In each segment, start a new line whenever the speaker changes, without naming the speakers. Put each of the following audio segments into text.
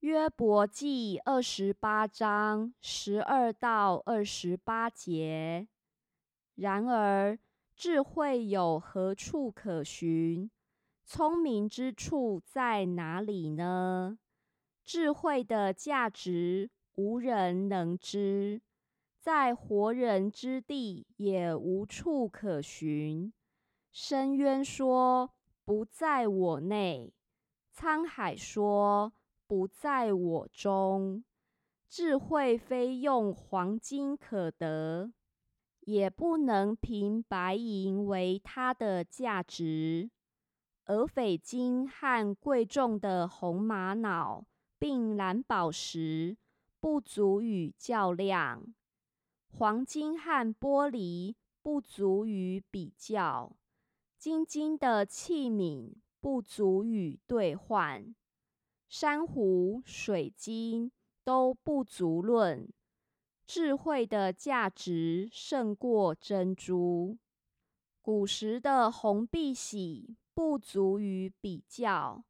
约伯记二十八章十二到二十八节。然而，智慧有何处可寻？聪明之处在哪里呢？智慧的价值无人能知，在活人之地也无处可寻。深渊说：“不在我内。”沧海说：“不在我中。”智慧非用黄金可得。也不能凭白银为它的价值，而斐金和贵重的红玛瑙，并蓝宝石不足与较量；黄金和玻璃不足与比较；金金的器皿不足与兑换；珊瑚、水晶都不足论。智慧的价值胜过珍珠，古时的红碧玺不足与比较，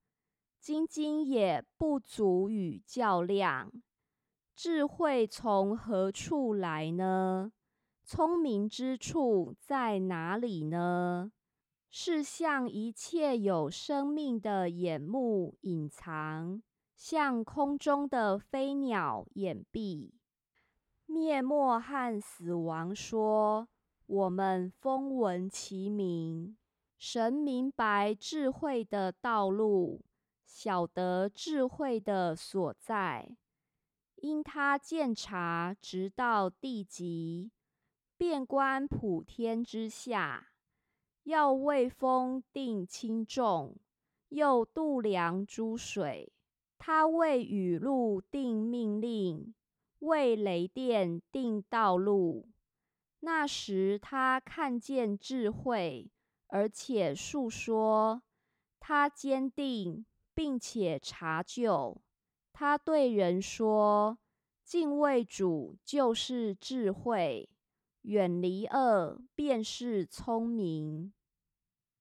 金金也不足与较量。智慧从何处来呢？聪明之处在哪里呢？是向一切有生命的眼目隐藏，向空中的飞鸟掩蔽。灭没和死亡说：“我们风闻其名。神明白智慧的道路，晓得智慧的所在。因他鉴察，直到地极，遍观普天之下，要为风定轻重，又度量诸水。他为雨露定命令。”为雷电定道路，那时他看见智慧，而且述说。他坚定，并且查究。他对人说：“敬畏主就是智慧，远离恶便是聪明。”